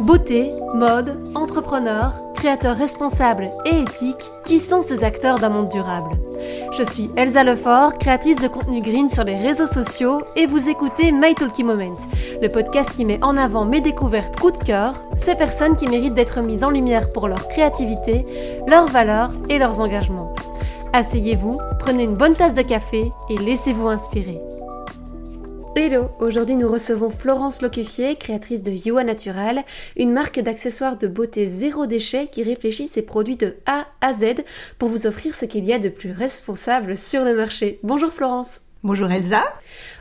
Beauté, mode, entrepreneur, créateurs responsables et éthiques, qui sont ces acteurs d'un monde durable? Je suis Elsa Lefort, créatrice de contenu green sur les réseaux sociaux et vous écoutez My Talkie Moment, le podcast qui met en avant mes découvertes coup de cœur, ces personnes qui méritent d'être mises en lumière pour leur créativité, leurs valeurs et leurs engagements. Asseyez-vous, prenez une bonne tasse de café et laissez-vous inspirer. Hello, aujourd'hui nous recevons Florence Locufier, créatrice de Yoa Natural, une marque d'accessoires de beauté zéro déchet qui réfléchit ses produits de A à Z pour vous offrir ce qu'il y a de plus responsable sur le marché. Bonjour Florence. Bonjour Elsa.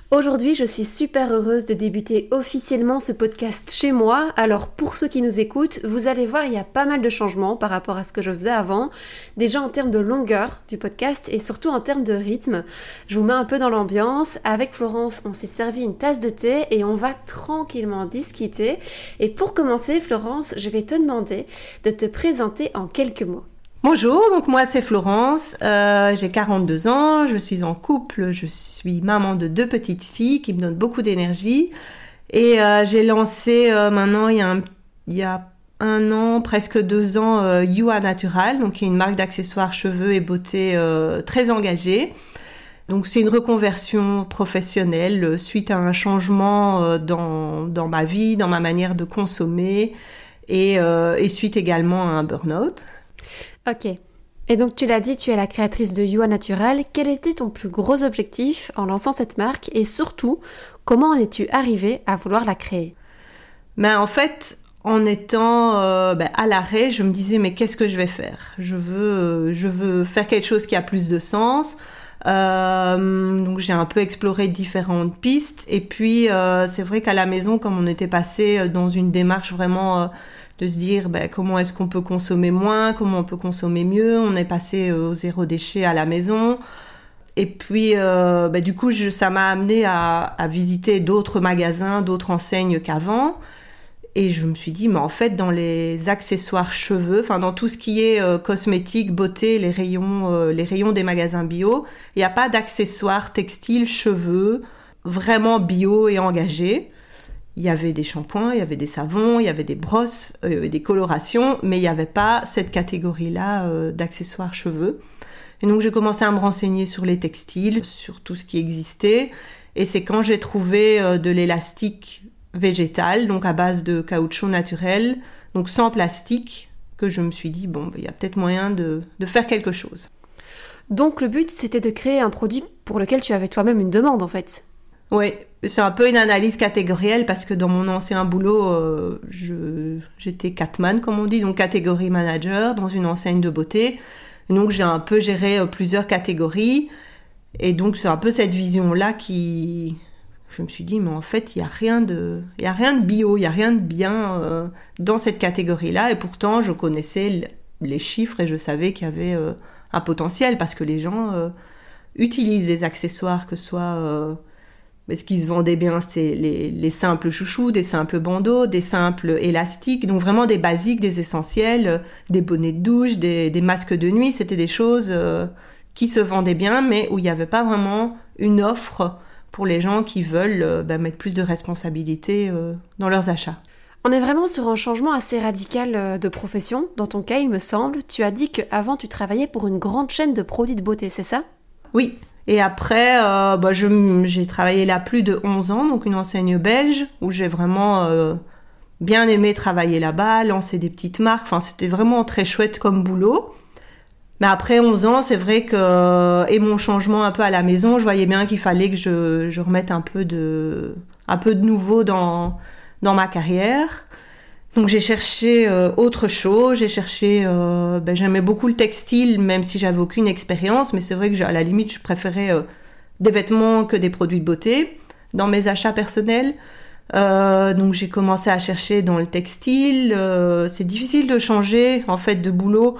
Aujourd'hui, je suis super heureuse de débuter officiellement ce podcast chez moi. Alors, pour ceux qui nous écoutent, vous allez voir, il y a pas mal de changements par rapport à ce que je faisais avant. Déjà en termes de longueur du podcast et surtout en termes de rythme. Je vous mets un peu dans l'ambiance. Avec Florence, on s'est servi une tasse de thé et on va tranquillement discuter. Et pour commencer, Florence, je vais te demander de te présenter en quelques mots. Bonjour, donc moi c'est Florence, euh, j'ai 42 ans, je suis en couple, je suis maman de deux petites filles qui me donnent beaucoup d'énergie et euh, j'ai lancé euh, maintenant il y, a un, an, presque deux ans, Yua Natural, donc qui est une marque d'accessoires cheveux et beauté très engagée. Donc c'est une reconversion professionnelle suite à un changement dans, dans, ma vie, dans ma manière de consommer et, et suite également à un burn-out. Ok. Et donc tu l'as dit, tu es la créatrice de Yua Natural. Quel était ton plus gros objectif en lançant cette marque? Et surtout, comment en es-tu arrivée à vouloir la créer? Ben, En fait, en étant euh, ben, à l'arrêt, je me disais mais qu'est-ce que je vais faire? Je veux, euh, je veux faire quelque chose qui a plus de sens. Euh, donc j'ai un peu exploré différentes pistes et puis c'est vrai qu'à la maison, comme on était passé dans une démarche vraiment de se dire ben, comment est-ce qu'on peut consommer moins, comment on peut consommer mieux. On est passé euh, au zéro déchet à la maison. Et puis, euh, ben, du coup, ça m'a amené à, visiter d'autres magasins, d'autres enseignes qu'avant. Et je me suis dit, mais en fait, dans les accessoires cheveux, enfin dans tout ce qui est euh, cosmétique, beauté, les rayons, les rayons des magasins bio, il n'y a pas d'accessoires textiles, cheveux, vraiment bio et engagés il y avait des shampoings, il y avait des savons, il y avait des brosses, euh, il des colorations, mais il n'y avait pas cette catégorie-là euh, d'accessoires cheveux. Et donc j'ai commencé à me renseigner sur les textiles, sur tout ce qui existait. Et c'est quand j'ai trouvé euh, de l'élastique végétal, donc à base de caoutchouc naturel, donc sans plastique, que je me suis dit, bon, il y a peut-être moyen de faire quelque chose. Donc le but, c'était de créer un produit pour lequel tu avais toi-même une demande, en fait. Oui, c'est un peu une analyse catégorielle parce que dans mon ancien boulot, euh, j'étais catman, comme on dit, donc catégorie manager dans une enseigne de beauté. Donc j'ai un peu géré euh, plusieurs catégories. Et donc c'est un peu cette vision-là qui... Je me suis dit, mais en fait, il n'y a, rien de, a rien de bio, il n'y a rien de bien euh, dans cette catégorie-là. Et pourtant, je connaissais les chiffres et je savais qu'il y avait un potentiel parce que les gens utilisent des accessoires, que ce soit ce qui se vendait bien, c'était les, simples chouchous, des simples bandeaux, des simples élastiques, donc vraiment des basiques, des essentiels, euh, des bonnets de douche, des, masques de nuit. C'était des choses euh, qui se vendaient bien, mais où il n'y avait pas vraiment une offre pour les gens qui veulent euh, bah, mettre plus de responsabilité dans leurs achats. On est vraiment sur un changement assez radical de profession. Dans ton cas, il me semble, tu as dit qu'avant tu travaillais pour une grande chaîne de produits de beauté, c'est ça? Oui, et après, euh, bah, j'ai travaillé là plus de 11 ans, donc une enseigne belge, où j'ai vraiment euh, bien aimé travailler là-bas, lancer des petites marques. Enfin, c'était vraiment très chouette comme boulot. Mais après 11 ans, c'est vrai que, et mon changement un peu à la maison, je voyais bien qu'il fallait que je, je remette un peu de, un peu de nouveau dans, dans ma carrière. Donc j'ai cherché euh, autre chose, j'ai cherché, euh, ben, j'aimais beaucoup le textile, même si j'avais aucune expérience, mais c'est vrai que à la limite je préférais euh, des vêtements que des produits de beauté dans mes achats personnels. donc j'ai commencé à chercher dans le textile. c'est difficile de changer en fait de boulot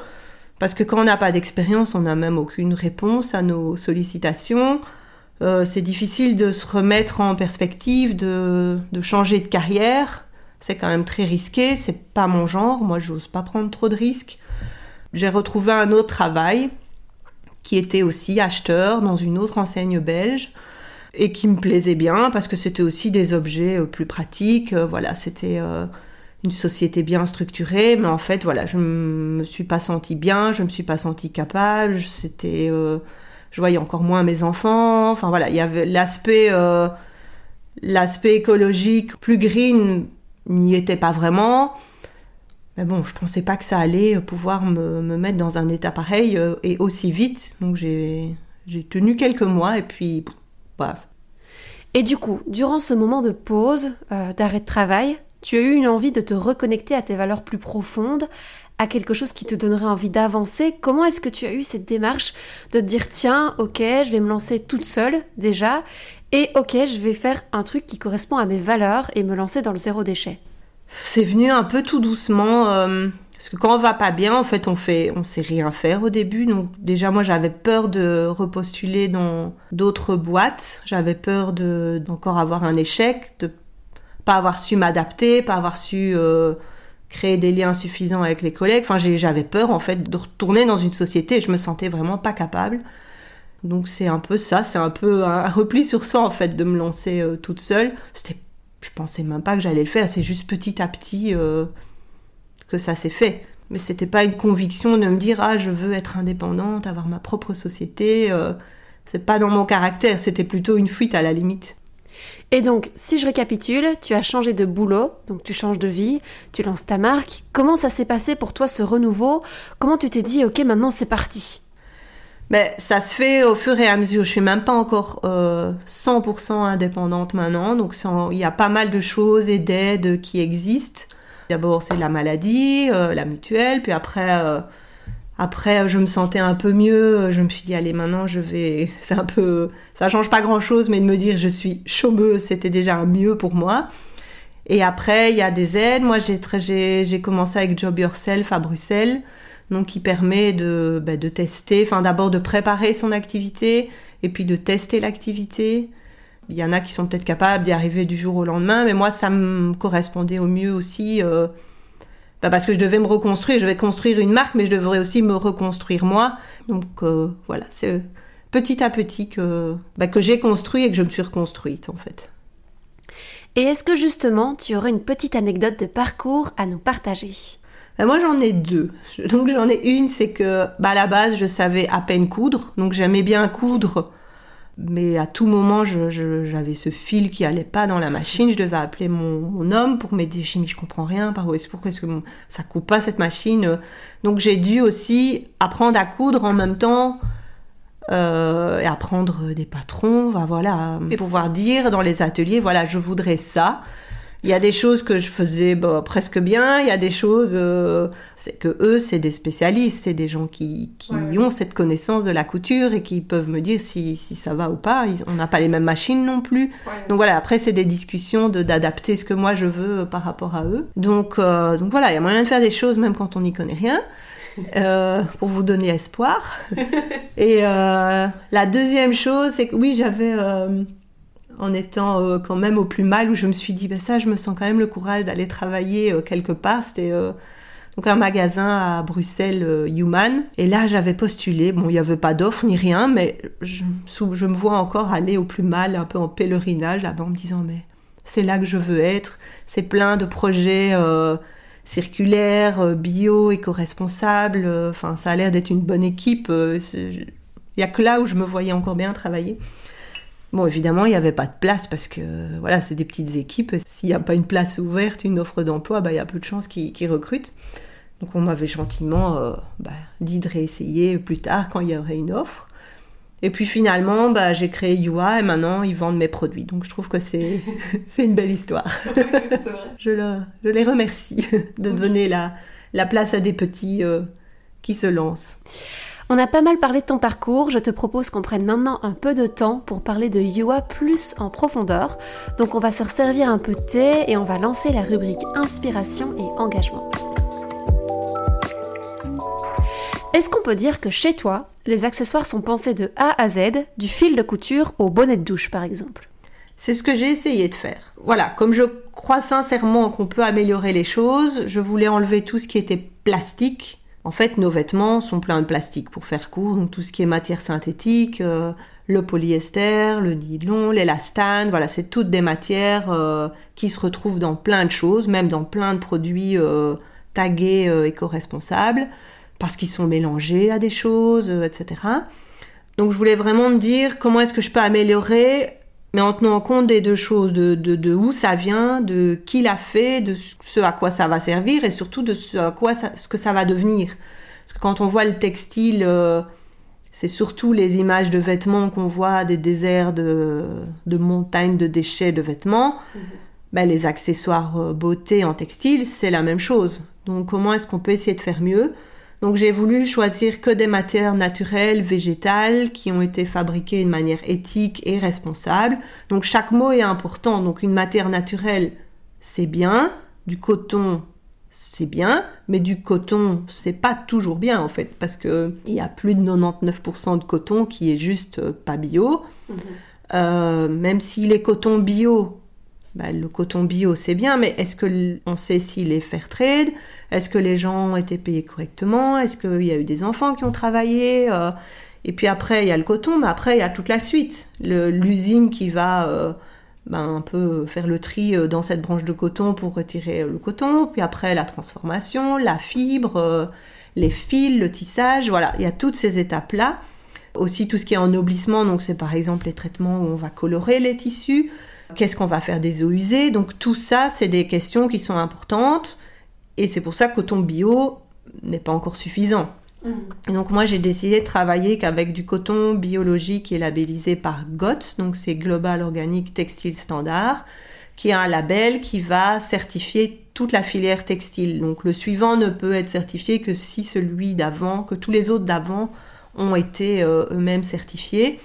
parce que quand on n'a pas d'expérience, on n'a même aucune réponse à nos sollicitations. c'est difficile de se remettre en perspective, de, de changer de carrière c'est quand même très risqué, c'est pas mon genre, moi j'ose pas prendre trop de risques. J'ai retrouvé un autre travail qui était aussi acheteur dans une autre enseigne belge et qui me plaisait bien parce que c'était aussi des objets euh, plus pratiques. Euh, voilà, c'était euh, une société bien structurée, mais en fait, voilà, je me suis pas sentie bien, je me suis pas sentie capable, c'était, je voyais encore moins mes enfants, enfin voilà, il y avait l'aspect, l'aspect écologique plus green n'y était pas vraiment. Mais bon, je pensais pas que ça allait pouvoir me, me mettre dans un état pareil euh, et aussi vite, donc j'ai, tenu quelques mois et puis, bref. Et du coup, durant ce moment de pause, d'arrêt de travail, tu as eu une envie de te reconnecter à tes valeurs plus profondes, à quelque chose qui te donnerait envie d'avancer. Comment est-ce que tu as eu cette démarche de te dire tiens, ok, je vais me lancer toute seule déjà, et ok, je vais faire un truc qui correspond à mes valeurs et me lancer dans le zéro déchet? C'est venu un peu tout doucement. Euh, parce que quand on va pas bien, en fait, on fait, on sait rien faire au début. Donc déjà, moi, j'avais peur de repostuler dans d'autres boîtes. J'avais peur de d'encore avoir un échec, de pas avoir su m'adapter, pas avoir su euh, créer des liens suffisants avec les collègues. Enfin, j'avais peur en fait de retourner dans une société. je me sentais vraiment pas capable. Donc c'est un peu ça, c'est un peu un repli sur soi en fait de me lancer euh, toute seule. C'était, je pensais même pas que j'allais le faire. C'est juste petit à petit euh, que ça s'est fait. Mais c'était pas une conviction de me dire ah je veux être indépendante, avoir ma propre société. c'est pas dans mon caractère. C'était plutôt une fuite à la limite. Et donc, si je récapitule, tu as changé de boulot, donc tu changes de vie, tu lances ta marque. Comment ça s'est passé pour toi ce renouveau? Comment tu t'es dit, ok, maintenant c'est parti? Mais ben, ça se fait au fur et à mesure. Je suis même pas encore 100% euh, indépendante maintenant, donc il y a pas mal de choses et d'aides qui existent. D'abord, c'est la maladie, euh, la mutuelle, puis après, euh, après, je me sentais un peu mieux. Je me suis dit, allez, maintenant, je vais. C'est un peu. Ça change pas grand chose, mais de me dire, je suis chômeuse, c'était déjà un mieux pour moi. Et après, il y a des aides. Moi, j'ai commencé avec Job Yourself à Bruxelles, donc qui permet de, bah, de tester, enfin, d'abord de préparer son activité et puis de tester l'activité. Il y en a qui sont peut-être capables d'y arriver du jour au lendemain, mais moi, ça me correspondait au mieux aussi. Euh, bah, parce que je devais me reconstruire, je vais construire une marque, mais je devrais aussi me reconstruire moi. Donc euh, voilà, c'est petit à petit que, bah, que j'ai construit et que je me suis reconstruite en fait. Et est-ce que justement tu aurais une petite anecdote de parcours à nous partager? Bah, moi j'en ai deux. Donc j'en ai une, c'est que à la base je savais à peine coudre, donc j'aimais bien coudre mais à tout moment, j'avais ce fil qui allait pas dans la machine. Je devais appeler mon, homme pour m'aider. Je me je comprends rien. Par où est-ce pourquoi est-ce que ça coupe pas cette machine? Donc j'ai dû aussi apprendre à coudre en même temps euh, et apprendre des patrons. voilà, et pouvoir dire dans les ateliers, voilà, je voudrais ça. Il y a des choses que je faisais bah, presque bien, il y a des choses, euh, c'est que eux, c'est des spécialistes, c'est des gens qui, qui ont cette connaissance de la couture et qui peuvent me dire si, si ça va ou pas. on n'a pas les mêmes machines non plus. Donc voilà, après, c'est des discussions de, d'adapter ce que moi je veux par rapport à eux. Donc, euh, donc voilà, il y a moyen de faire des choses même quand on n'y connaît rien. Euh, pour vous donner espoir. et la deuxième chose, c'est que oui, j'avais en étant euh, quand même au plus mal, où je me suis dit, ben ça, je me sens quand même le courage d'aller travailler euh, quelque part. C'était euh, donc un magasin à Bruxelles, Human. Et là, j'avais postulé. Bon, il n'y avait pas d'offre ni rien, mais je, je, me vois encore aller au plus mal, un peu en pèlerinage, là-bas, en me disant, mais c'est là que je veux être. C'est plein de projets circulaires, bio, éco-responsables. Enfin, ça a l'air d'être une bonne équipe. Il n'y a que là où je me voyais encore bien travailler. Bon, évidemment, il n'y avait pas de place parce que voilà, c'est des petites équipes. S'il n'y a pas une place ouverte, une offre d'emploi, bah, il y a peu de chances qu'ils recrutent. Donc on m'avait gentiment euh, bah, dit de réessayer plus tard quand il y aurait une offre. Et puis finalement, bah, j'ai créé Yua et maintenant ils vendent mes produits. Donc je trouve que c'est une belle histoire. je, je, les remercie de donner la, la, place à des petits euh, qui se lancent. On a pas mal parlé de ton parcours, je te propose qu'on prenne maintenant un peu de temps pour parler de Yua plus en profondeur. Donc on va se resservir un peu de thé et on va lancer la rubrique inspiration et engagement. Est-ce qu'on peut dire que chez toi, les accessoires sont pensés de A à Z, du fil de couture au bonnet de douche par exemple? C'est ce que j'ai essayé de faire. Voilà, comme je crois sincèrement qu'on peut améliorer les choses, je voulais enlever tout ce qui était plastique en fait, nos vêtements sont pleins de plastique pour faire court, donc tout ce qui est matière synthétique, euh, le polyester, le nylon, l'élastane, voilà, c'est toutes des matières euh, qui se retrouvent dans plein de choses, même dans plein de produits euh, tagués éco-responsables, parce qu'ils sont mélangés à des choses, etc. Donc je voulais vraiment me dire comment est-ce que je peux améliorer, mais en tenant compte des deux choses, de, de, où ça vient, de qui l'a fait, de ce à quoi ça va servir, et surtout de ce à quoi ce que ça va devenir. Parce que quand on voit le textile c'est surtout les images de vêtements qu'on voit des déserts de, montagnes de déchets de vêtements. Mhm. Ben, les accessoires euh, beauté en textile, c'est la même chose. Donc comment est-ce qu'on peut essayer de faire mieux Donc j'ai voulu choisir que des matières naturelles, végétales, qui ont été fabriquées de manière éthique et responsable. Donc chaque mot est important. Donc une matière naturelle, c'est bien. Du coton, c'est bien, mais du coton, c'est pas toujours bien en fait, parce que il y a plus de 99% de coton qui est juste euh, pas bio. Mhm. Euh, même s'il est coton bio, bah, le coton bio c'est bien, mais est-ce que on sait s'il est fair trade? Est-ce que les gens ont été payés correctement? Est-ce qu'il y a eu des enfants qui ont travaillé euh, Et puis après il y a le coton, mais après il y a toute la suite. L'usine qui va ben, un peu faire le tri euh, dans cette branche de coton pour retirer le coton, puis après la transformation, la fibre, euh, les fils, le tissage, voilà, il y a toutes ces étapes-là. Aussi tout ce qui est ennoblissement, donc c'est par exemple les traitements où on va colorer les tissus, qu'est-ce qu'on va faire des eaux usées, donc tout ça c'est des questions qui sont importantes et c'est pour ça que coton bio n'est pas encore suffisant. Et donc moi j'ai décidé de travailler qu'avec du coton biologique et labellisé par GOTS, donc c'est Global Organic Textile Standard, qui est un label qui va certifier toute la filière textile. Donc le suivant ne peut être certifié que si celui d'avant, que tous les autres d'avant ont été euh, eux-mêmes certifiés.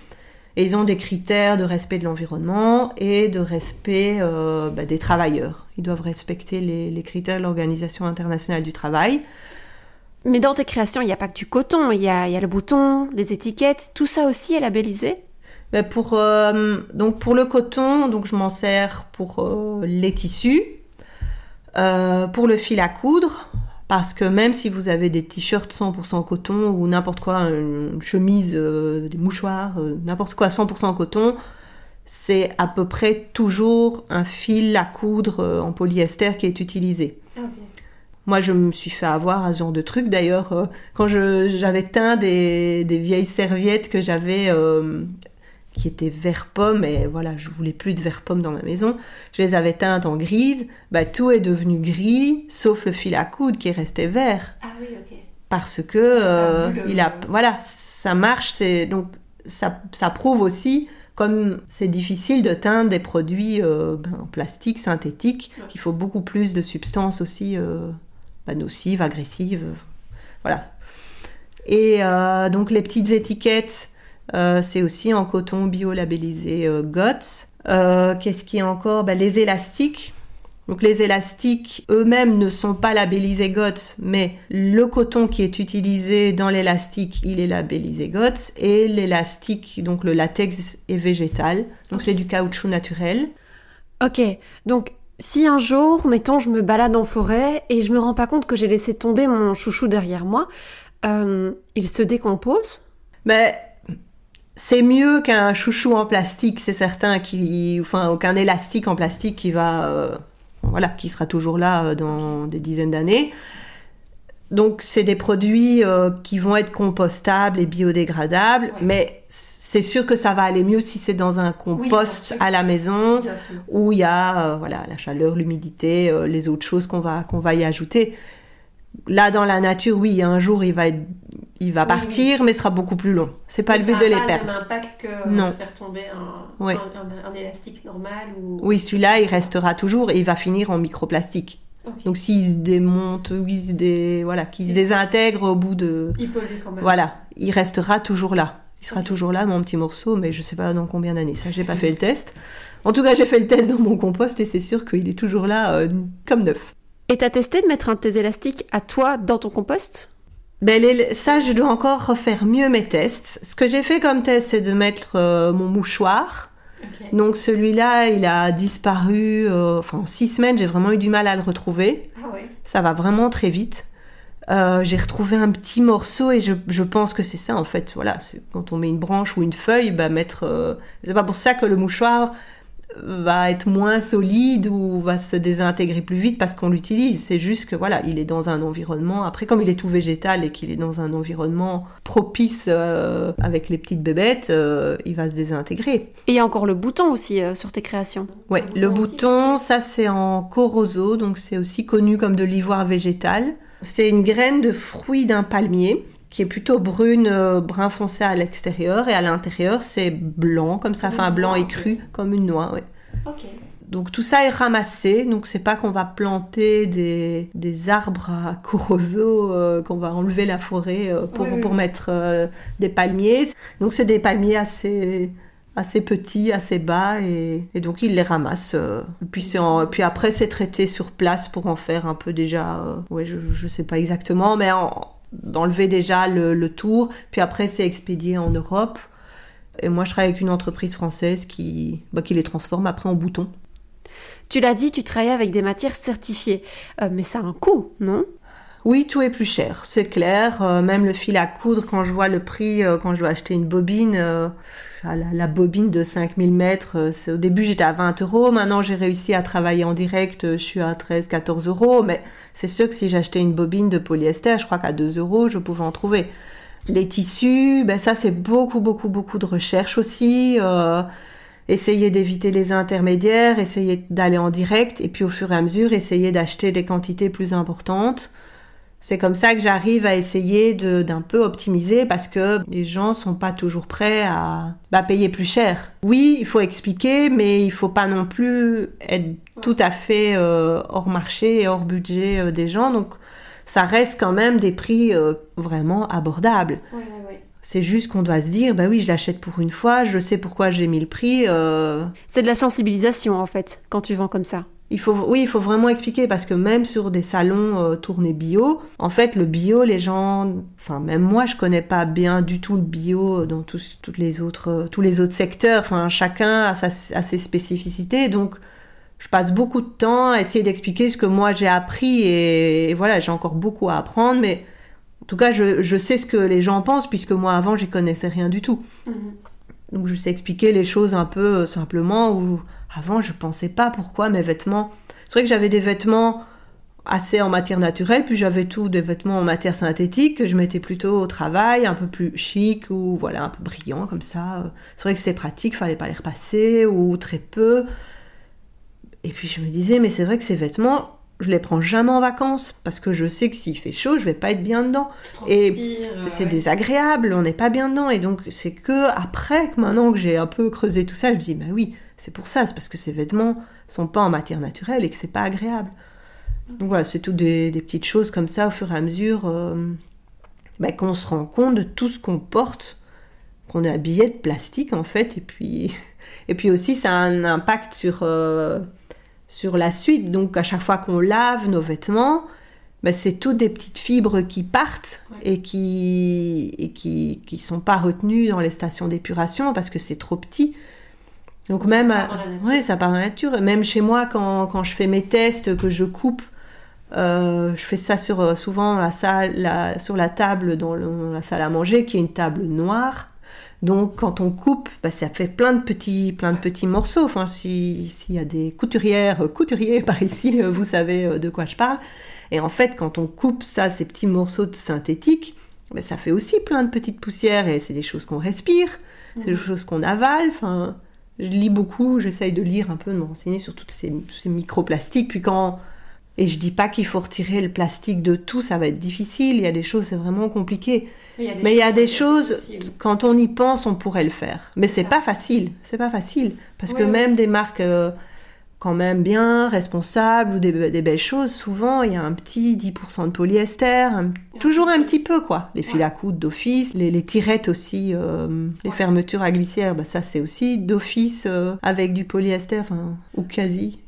Et ils ont des critères de respect de l'environnement et de respect euh, bah, des travailleurs. Ils doivent respecter les, les critères de l'Organisation internationale du travail. Mais dans tes créations, il n'y a pas que du coton, il y a, le bouton, les étiquettes, tout ça aussi est labellisé? Ben pour, euh, donc pour le coton, donc je m'en sers pour euh, les tissus, pour le fil à coudre, parce que même si vous avez des t-shirts 100% coton ou n'importe quoi, une chemise, des mouchoirs, n'importe quoi 100% coton, c'est à peu près toujours un fil à coudre en polyester qui est utilisé. Moi, je me suis fait avoir à ce genre de truc. D'ailleurs, euh, quand j'avais teint des, vieilles serviettes que j'avais, euh, qui étaient vert pomme, et voilà, je voulais plus de vert pomme dans ma maison, je les avais teintes en grise. Bah, tout est devenu gris, sauf le fil à coudre qui est resté vert. Ah oui, ok. Parce que euh, il a, voilà, ça marche. C'est donc ça, ça prouve aussi comme c'est difficile de teindre des produits ben, en plastique synthétique, qu'il faut beaucoup plus de substances aussi pas nocive, agressive. Voilà. Et euh, donc les petites étiquettes, euh, c'est aussi en coton bio-labellisé euh, GOTS. Qu'est-ce qui est encore? Ben, Les élastiques. Donc les élastiques eux-mêmes ne sont pas labellisés GOTS, mais le coton qui est utilisé dans l'élastique, il est labellisé GOTS. Et l'élastique, donc le latex est végétal. Donc c'est du caoutchouc naturel. Ok, donc si un jour, mettons, je me balade en forêt et je me rends pas compte que j'ai laissé tomber mon chouchou derrière moi, euh, il se décompose? Mais c'est mieux qu'un chouchou en plastique, c'est certain, qui, enfin, qu'un élastique en plastique qui va, euh, voilà, qui sera toujours là euh, dans des dizaines d'années. Donc, c'est des produits qui vont être compostables et biodégradables, mais c'est sûr que ça va aller mieux si c'est dans un compost à la maison où il y a euh, voilà la chaleur, l'humidité, euh, les autres choses qu'on va qu'on va y ajouter. Là dans la nature, oui, un jour il va il va partir, mais sera beaucoup plus long. C'est pas le but de les perdre. Ça n'a pas le même impact que non. de faire tomber un, un, élastique normal ou... Oui, celui-là il restera toujours et il va finir en microplastique. Donc s'il se démonte, ou il se dé... voilà, qu'il se désintègre au bout de... Il pollue quand même. Voilà, il restera toujours là. Il sera toujours là, mon petit morceau, mais je sais pas dans combien d'années. Ça, j'ai pas fait le test. En tout cas, j'ai fait le test dans mon compost et c'est sûr qu'il est toujours là euh, comme neuf. Et t'as testé de mettre un de tes élastiques à toi dans ton compost? Ben, ça, je dois encore refaire mieux mes tests. Ce que j'ai fait comme test, c'est de mettre euh, mon mouchoir. Donc celui-là, il a disparu. Euh, enfin, en six semaines, j'ai vraiment eu du mal à le retrouver. Ah Ça va vraiment très vite. Euh, j'ai retrouvé un petit morceau et je, je pense que c'est ça en fait. Voilà, c'est quand on met une branche ou une feuille, bah mettre. c'est pas pour ça que le mouchoir va être moins solide ou va se désintégrer plus vite parce qu'on l'utilise. C'est juste que voilà, il est dans un environnement. Après, comme il est tout végétal et qu'il est dans un environnement propice euh, avec les petites bébêtes, euh, il va se désintégrer. Et il y a encore le bouton aussi euh, sur tes créations. Ouais, le bouton, ça c'est en corozo, donc c'est aussi connu comme de l'ivoire végétal. C'est une graine de fruit d'un palmier qui est plutôt brune, euh, brun foncé à l'extérieur et à l'intérieur c'est blanc comme ça, enfin blanc et cru comme une noix. Ok. Donc tout ça est ramassé, donc c'est pas qu'on va planter des, des arbres à corozo, euh, qu'on va enlever la forêt euh, pour, Oui, oui. pour mettre euh, des palmiers. Donc c'est des palmiers assez assez petits, assez bas et, et donc ils les ramassent. puis, en- puis après c'est traité sur place pour en faire un peu déjà, ouais je, je sais pas exactement, mais en- d'enlever déjà le, le tour, puis après c'est expédié en Europe. Et moi je travaille avec une entreprise française qui, bah, qui les transforme après en boutons. Tu l'as dit, tu travailles avec des matières certifiées. Euh, mais ça a un coût, non? Oui, tout est plus cher, c'est clair. Euh, même le fil à coudre, quand je vois le prix, euh, quand je dois acheter une bobine, euh, la, la bobine de 5000 mètres, au début j'étais à 20 euros, maintenant j'ai réussi à travailler en direct, je suis à 13-14 euros, mais c'est sûr que si j'achetais une bobine de polyester, je crois qu'à 2 euros, je pouvais en trouver. Les tissus, ben ça c'est beaucoup, beaucoup, beaucoup de recherche aussi. euh, essayer d'éviter les intermédiaires, essayer d'aller en direct, et puis au fur et à mesure, essayer d'acheter des quantités plus importantes. C'est comme ça que j'arrive à essayer de- d'un peu optimiser parce que les gens sont pas toujours prêts à bah, payer plus cher. Oui, il faut expliquer, mais il faut pas non plus être tout à fait euh, hors marché et hors budget euh, des gens. Donc, ça reste quand même des prix euh, vraiment abordables. C'est juste qu'on doit se dire, bah oui, je l'achète pour une fois, je sais pourquoi j'ai mis le prix. euh, C'est de la sensibilisation, en fait, quand tu vends comme ça. Il faut, oui, il faut vraiment expliquer parce que même sur des salons euh, tournés bio, en fait, le bio, les gens, enfin même moi, je connais pas bien du tout le bio dans tous, toutes les autres, euh, tous les autres secteurs. Enfin, chacun a, sa, a ses spécificités, donc je passe beaucoup de temps à essayer d'expliquer ce que moi j'ai appris et, et voilà, j'ai encore beaucoup à apprendre, mais en tout cas, je, je sais ce que les gens pensent puisque moi avant, j'y connaissais rien du tout. Donc je sais expliquer les choses un peu euh, simplement où avant je pensais pas pourquoi mes vêtements. C'est vrai que j'avais des vêtements assez en matière naturelle, puis j'avais tout des vêtements en matière synthétique que je mettais plutôt au travail, un peu plus chic ou voilà un peu brillant comme ça. C'est vrai que c'était pratique, fallait pas les repasser ou très peu. Et puis je me disais mais c'est vrai que ces vêtements je les prends jamais en vacances parce que je sais que s'il fait chaud je vais pas être bien dedans. Et c'est désagréable, on n'est pas bien dedans. Et donc, c'est que après, que maintenant que j'ai un peu creusé tout ça, je me dis, bah oui, c'est pour ça, c'est parce que ces vêtements sont pas en matière naturelle et que c'est pas agréable. Donc voilà, c'est tout des, des petites choses comme ça au fur et à mesure euh, bah, qu'on se rend compte de tout ce qu'on porte, qu'on est habillé de plastique en fait, et puis, et puis aussi ça a un impact sur, euh, sur la suite. Donc à chaque fois qu'on lave nos vêtements, bah, c'est toutes des petites fibres qui partent et qui et qui qui sont pas retenues dans les stations d'épuration parce que c'est trop petit. Donc Ça même part à- dans la nature. ouais, ça part dans la nature. Même chez moi, quand, quand je fais mes tests, que je coupe, euh, je fais ça sur euh, souvent la salle, la- sur la table dans le- la salle à manger, qui est une table noire. Donc quand on coupe, bah, ça fait plein de petits, plein de petits morceaux. Enfin, si- s'il y a des couturières, euh, couturiers par ici, vous savez de quoi je parle. Et en fait, quand on coupe ça, ces petits morceaux de synthétique, bah, ça fait aussi plein de petites poussières et c'est des choses qu'on respire, c'est des choses qu'on avale. Enfin, je lis beaucoup, j'essaye de lire un peu, de me renseigner sur toutes ces, tous ces microplastiques. Puis quand et je dis pas qu'il faut retirer le plastique de tout, ça va être difficile. Il y a des choses, c'est vraiment compliqué. Mais il y a des choses, quand on y pense, on pourrait le faire. Mais c'est pas facile. C'est pas facile. Parce que même des marques euh, quand même bien, responsables, ou des, des belles choses, souvent, il y a un petit 10% de polyester. un- toujours un petit peu, quoi. Les fils à coudre d'office, les, les tirettes aussi, euh, les fermetures à glissière, bah, ça c'est aussi d'office euh, avec du polyester, enfin, ou quasi.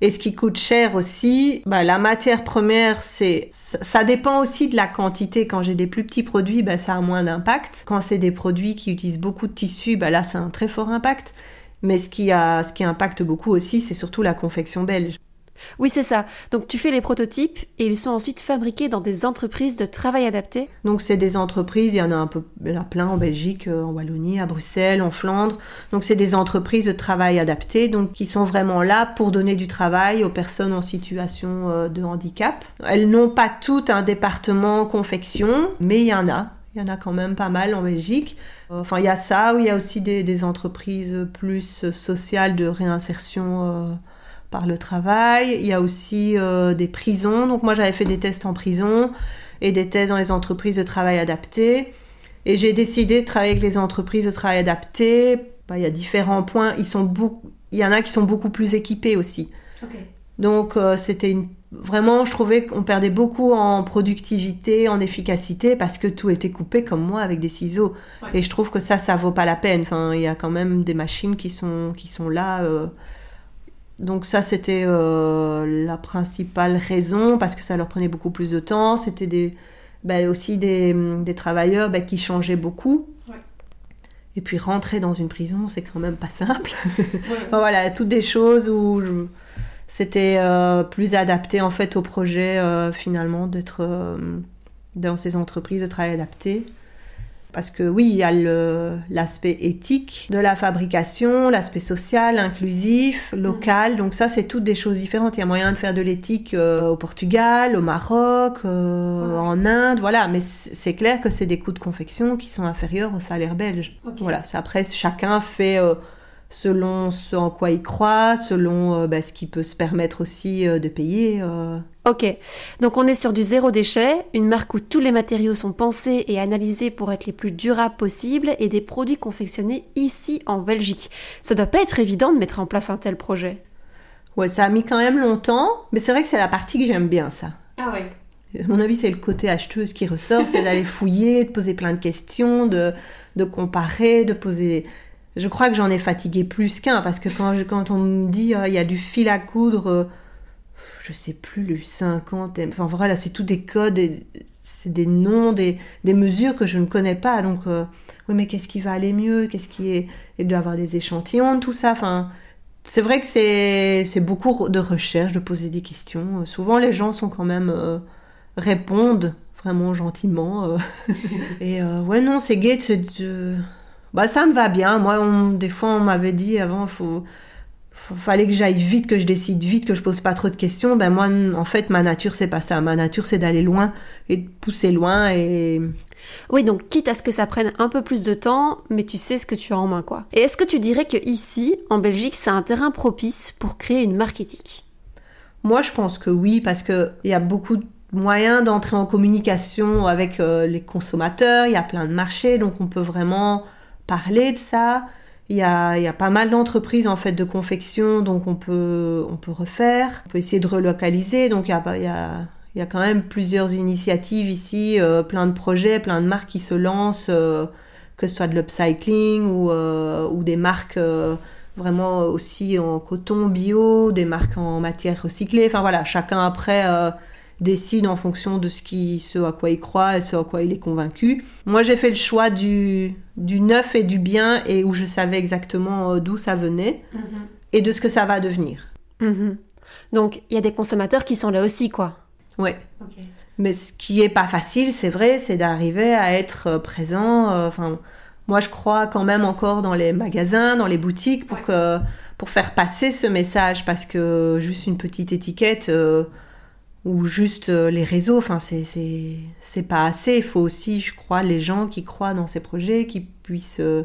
Et ce qui coûte cher aussi, bah, la matière première, c'est ça, ça dépend aussi de la quantité. Quand j'ai des plus petits produits, bah, ça a moins d'impact. Quand c'est des produits qui utilisent beaucoup de tissus, bah, là, c'est un très fort impact. Mais ce qui, a, ce qui impacte beaucoup aussi, c'est surtout la confection belge. Oui, c'est ça. Donc tu fais les prototypes et ils sont ensuite fabriqués dans des entreprises de travail adapté. Donc c'est des entreprises, il y en a un peu, il y en a plein en Belgique, euh, en Wallonie, à Bruxelles, en Flandre. Donc c'est des entreprises de travail adapté, donc qui sont vraiment là pour donner du travail aux personnes en situation euh, de handicap. Elles n'ont pas toutes un département confection, mais il y en a. Il y en a quand même pas mal en Belgique. Euh, enfin, il y a ça, ou il y a aussi des, des entreprises plus sociales de réinsertion par le travail. Il y a aussi euh, des prisons. Donc moi j'avais fait des tests en prison et des tests dans les entreprises de travail adapté. Et j'ai décidé de travailler avec les entreprises de travail adapté. Bah, il y a différents points. Ils sont beaucoup... Il y en a qui sont beaucoup plus équipés aussi. Donc euh, c'était une... vraiment, je trouvais qu'on perdait beaucoup en productivité, en efficacité parce que tout était coupé comme moi avec des ciseaux. Et je trouve que ça, ça vaut pas la peine. Enfin, il y a quand même des machines qui sont qui sont là. Euh, donc ça, c'était euh, la principale raison, parce que ça leur prenait beaucoup plus de temps. C'était des, ben, aussi des, des travailleurs ben, qui changeaient beaucoup. Et puis rentrer dans une prison, c'est quand même pas simple. voilà, toutes des choses où c'était euh, plus adapté en fait au projet euh, finalement d'être dans ces entreprises de travail adapté. Parce que oui, il y a l'aspect éthique de la fabrication, l'aspect social, inclusif, local. Donc ça, c'est toutes des choses différentes. Il y a moyen de faire de l'éthique euh, au Portugal, au Maroc, euh, en Inde, voilà. Mais c'est clair que c'est des coûts de confection qui sont inférieurs au salaire belge. Voilà. Après, chacun fait euh, selon ce en quoi il croit, selon bah, ce qu'il peut se permettre aussi de payer. Ok, donc on est sur du zéro déchet, une marque où tous les matériaux sont pensés et analysés pour être les plus durables possibles et des produits confectionnés ici en Belgique. Ça doit pas être évident de mettre en place un tel projet. Ouais, ça a mis quand même longtemps, mais c'est vrai que c'est la partie que j'aime bien, ça. Ah ouais. À mon avis, c'est le côté acheteuse qui ressort, c'est d'aller fouiller, de poser plein de questions, de, de comparer, de poser... Je crois que j'en ai fatigué plus qu'un, parce que quand, on me dit euh, il y a du fil à coudre euh, je sais plus, le 50, enfin voilà, c'est tout des codes, c'est des noms, des, des, mesures que je ne connais pas. Donc, euh, oui, mais qu'est-ce qui va aller mieux? Qu'est-ce qui est. Il doit avoir des échantillons, tout ça. Enfin, c'est vrai que c'est beaucoup de recherche, de poser des questions. Souvent, les gens sont quand même. Euh, répondent vraiment gentiment. Euh. Et ouais, non, c'est gai de, Bah, ça me va bien. Moi, des fois, on m'avait dit avant, il faut fallait que j'aille vite, que je décide vite, que je pose pas trop de questions. Ben moi, en fait, ma nature, c'est pas ça. Ma nature, c'est d'aller loin et de pousser loin et. Oui, donc quitte à ce que ça prenne un peu plus de temps, mais tu sais ce que tu as en main, quoi. Et est-ce que tu dirais que ici, en Belgique, c'est un terrain propice pour créer une marque éthique? Moi, je pense que oui, parce que il y a beaucoup de moyens d'entrer en communication avec euh, les consommateurs. Il y a plein de marchés, donc on peut vraiment parler de ça. Il y a, pas mal d'entreprises en fait de confection, donc on peut, on peut refaire, on peut essayer de relocaliser. Donc il y a, il y a, il y a quand même plusieurs initiatives ici, euh, plein de projets, plein de marques qui se lancent, euh, que ce soit de l'upcycling ou, euh, ou des marques vraiment aussi en coton bio, des marques en matière recyclée. Enfin voilà, chacun après décide en fonction de ce, qui, ce à quoi il croit et ce à quoi il est convaincu. Moi, j'ai fait le choix du, du neuf et du bien et où je savais exactement euh, d'où ça venait mhm. et de ce que ça va devenir. Mhm. Donc, il y a des consommateurs qui sont là aussi, quoi. Ouais. Mais ce qui est pas facile, c'est vrai, c'est d'arriver à être euh, présent. Euh, enfin, moi, je crois quand même encore dans les magasins, dans les boutiques, pour que pour faire passer ce message, parce que juste une petite étiquette ou juste euh, les réseaux, enfin c'est pas assez. Il faut aussi, je crois, les gens qui croient dans ces projets, qui puissent euh,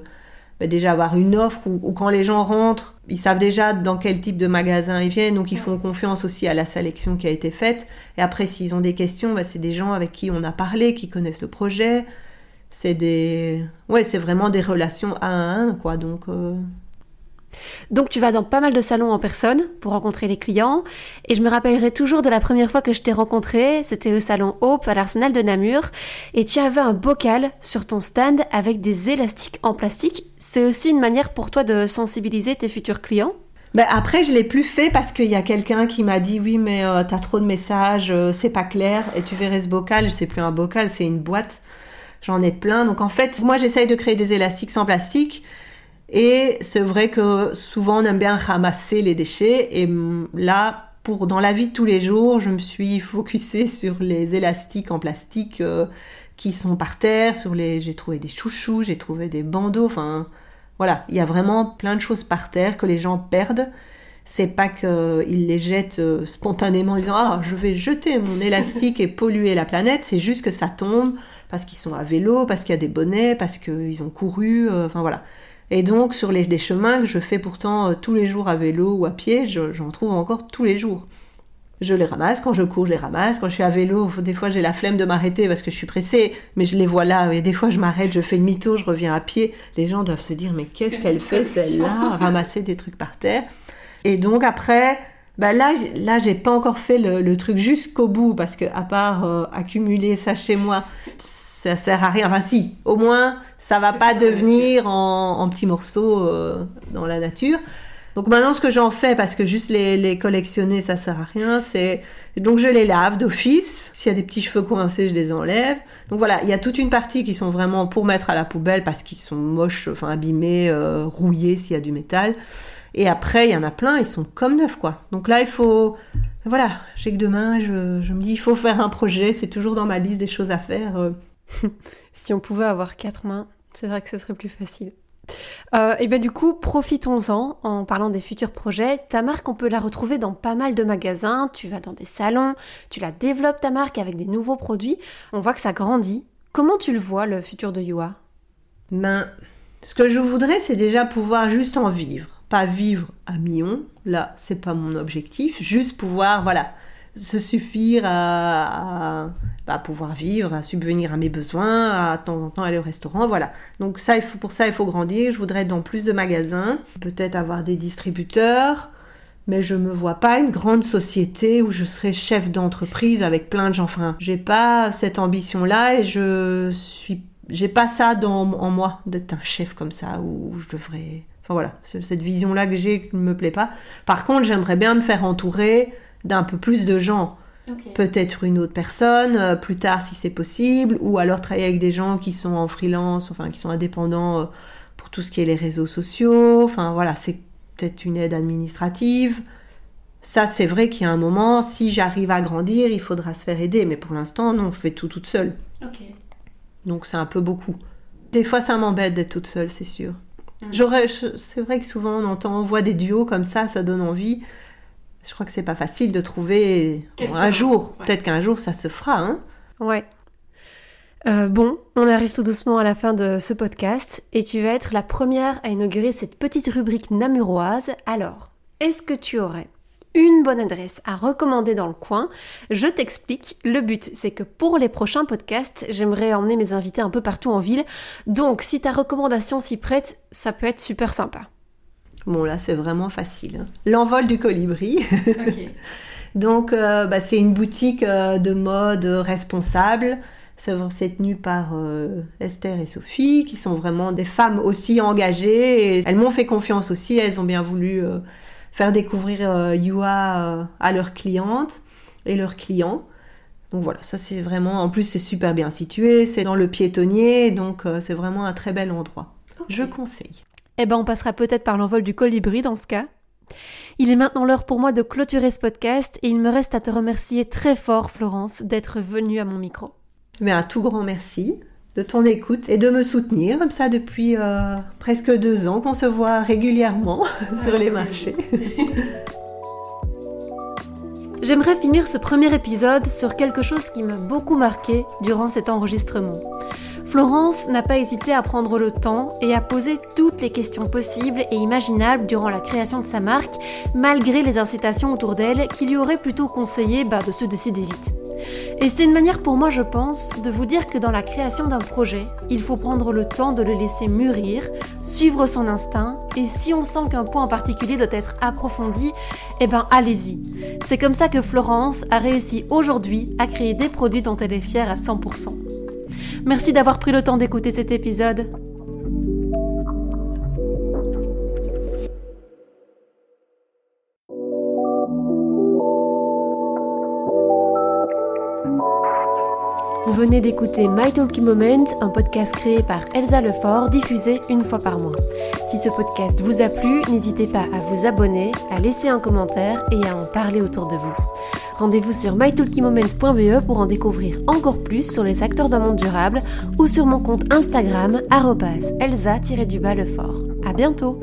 bah, déjà avoir une offre ou, quand les gens rentrent, ils savent déjà dans quel type de magasin ils viennent, donc ils font confiance aussi à la sélection qui a été faite. Et après, s'ils ont des questions, bah, c'est des gens avec qui on a parlé, qui connaissent le projet. C'est des, ouais, c'est vraiment des relations un à un, quoi. Donc euh, donc tu vas dans pas mal de salons en personne pour rencontrer les clients. Et je me rappellerai toujours de la première fois que je t'ai rencontré, c'était au salon Hope à l'Arsenal de Namur. Et tu avais un bocal sur ton stand avec des élastiques en plastique. C'est aussi une manière pour toi de sensibiliser tes futurs clients? Ben après, je l'ai plus fait parce qu'il y a quelqu'un qui m'a dit oui, mais euh, t'as trop de messages, euh, c'est pas clair. Et tu verrais ce bocal, c'est plus un bocal, c'est une boîte. J'en ai plein. Donc en fait, moi j'essaye de créer des élastiques sans plastique et c'est vrai que souvent on aime bien ramasser les déchets. Et là, pour dans la vie de tous les jours, je me suis focusée sur les élastiques en plastique euh, qui sont par terre, sur les j'ai trouvé des chouchous, j'ai trouvé des bandeaux, enfin voilà, il y a vraiment plein de choses par terre que les gens perdent. C'est pas qu'ils les jettent euh, spontanément en disant ah je vais jeter mon élastique et polluer la planète, c'est juste que ça tombe parce qu'ils sont à vélo, parce qu'il y a des bonnets, parce qu'ils ont couru, euh, enfin voilà. Et donc sur les, chemins que je fais pourtant euh, tous les jours à vélo ou à pied, j'en trouve encore tous les jours. Je les ramasse, quand je cours, je les ramasse. Quand je suis à vélo, des fois j'ai la flemme de m'arrêter parce que je suis pressée, mais je les vois là. Et des fois je m'arrête, je fais demi-tour, je reviens à pied. Les gens doivent se dire, mais qu'est-ce qu'elle fait celle-là? Ramasser des trucs par terre. Et donc après, bah là, là j'ai pas encore fait le, truc jusqu'au bout parce que à part euh, accumuler ça chez moi, ça sert à rien. Enfin, si, au moins, ça va pas devenir en, petits morceaux euh, dans la nature. Donc maintenant, ce que j'en fais, parce que juste les, collectionner, ça sert à rien, c'est donc je les lave d'office. S'il y a des petits cheveux coincés, je les enlève. Donc voilà, il y a toute une partie qui sont vraiment pour mettre à la poubelle parce qu'ils sont moches, enfin abîmés, euh, rouillés s'il y a du métal. Et après, il y en a plein, ils sont comme neufs, quoi. Donc là, il faut. Voilà, j'ai que demain, je, je, me dis, il faut faire un projet, c'est toujours dans ma liste des choses à faire. Si on pouvait avoir quatre mains, c'est vrai que ce serait plus facile. Euh, et bien du coup, profitons-en en parlant des futurs projets. Ta marque, on peut la retrouver dans pas mal de magasins. Tu vas dans des salons, tu la développes ta marque avec des nouveaux produits. On voit que ça grandit. Comment tu le vois le futur de Yua? Ben, ce que je voudrais, c'est déjà pouvoir juste en vivre, pas vivre à millions. Là, c'est pas mon objectif. Juste pouvoir, voilà, se suffire à, pouvoir vivre, à subvenir à mes besoins, à de temps en temps aller au restaurant, voilà. Donc ça, faut, pour ça, il faut grandir. Je voudrais dans plus de magasins, peut-être avoir des distributeurs, mais je me vois pas une grande société où je serais chef d'entreprise avec plein de gens. Enfin, j'ai pas cette ambition-là et je suis, j'ai pas ça dans, en moi d'être un chef comme ça où je devrais. Enfin voilà, cette vision-là que j'ai ne me plaît pas. Par contre, j'aimerais bien me faire entourer d'un peu plus de gens. Peut-être une autre personne, euh, plus tard si c'est possible, ou alors travailler avec des gens qui sont en freelance, enfin qui sont indépendants euh, pour tout ce qui est les réseaux sociaux. Enfin voilà, c'est peut-être une aide administrative. Ça, c'est vrai qu'il y a un moment, si j'arrive à grandir, il faudra se faire aider. Mais pour l'instant, non, je fais tout toute seule. Donc c'est un peu beaucoup. Des fois, ça m'embête d'être toute seule, c'est sûr. Mm. J'aurais, c'est vrai que souvent on entend, on voit des duos comme ça, ça donne envie je crois que c'est pas facile de trouver un jour. Peut-être qu'un jour ça se fera. Hein ouais. Euh, bon, on arrive tout doucement à la fin de ce podcast et tu vas être la première à inaugurer cette petite rubrique namuroise. Alors, est-ce que tu aurais une bonne adresse à recommander dans le coin? Je t'explique. Le but, c'est que pour les prochains podcasts, j'aimerais emmener mes invités un peu partout en ville. Donc, si ta recommandation s'y prête, ça peut être super sympa. Bon, là, c'est vraiment facile. Hein. L'envol du colibri. Donc, euh, bah, c'est une boutique euh, de mode responsable. C'est tenu par euh, Esther et Sophie, qui sont vraiment des femmes aussi engagées. Et elles m'ont fait confiance aussi. Elles ont bien voulu faire découvrir Yua à leurs clientes et leurs clients. Donc voilà, ça c'est vraiment. En plus, c'est super bien situé. C'est dans le piétonnier, donc c'est vraiment un très bel endroit. Je conseille. Eh ben, on passera peut-être par l'envol du colibri dans ce cas. Il est maintenant l'heure pour moi de clôturer ce podcast et il me reste à te remercier très fort, Florence, d'être venue à mon micro. Mais un tout grand merci de ton écoute et de me soutenir comme ça depuis euh, presque deux ans qu'on se voit régulièrement sur les marchés. J'aimerais finir ce premier épisode sur quelque chose qui m'a beaucoup marqué durant cet enregistrement. Florence n'a pas hésité à prendre le temps et à poser toutes les questions possibles et imaginables durant la création de sa marque, malgré les incitations autour d'elle qui lui auraient plutôt conseillé bah, de se décider vite. Et c'est une manière pour moi, je pense, de vous dire que dans la création d'un projet, il faut prendre le temps de le laisser mûrir, suivre son instinct, et si on sent qu'un point en particulier doit être approfondi, eh ben allez-y. C'est comme ça que Florence a réussi aujourd'hui à créer des produits dont elle est fière à 100%. Merci d'avoir pris le temps d'écouter cet épisode. venez d'écouter My Talking Moment, un podcast créé par Elsa Lefort, diffusé une fois par mois. Si ce podcast vous a plu, n'hésitez pas à vous abonner, à laisser un commentaire et à en parler autour de vous. Rendez-vous sur mytalkymoment.be pour en découvrir encore plus sur les acteurs d'un monde durable ou sur mon compte Instagram elsa-lefort. À bientôt!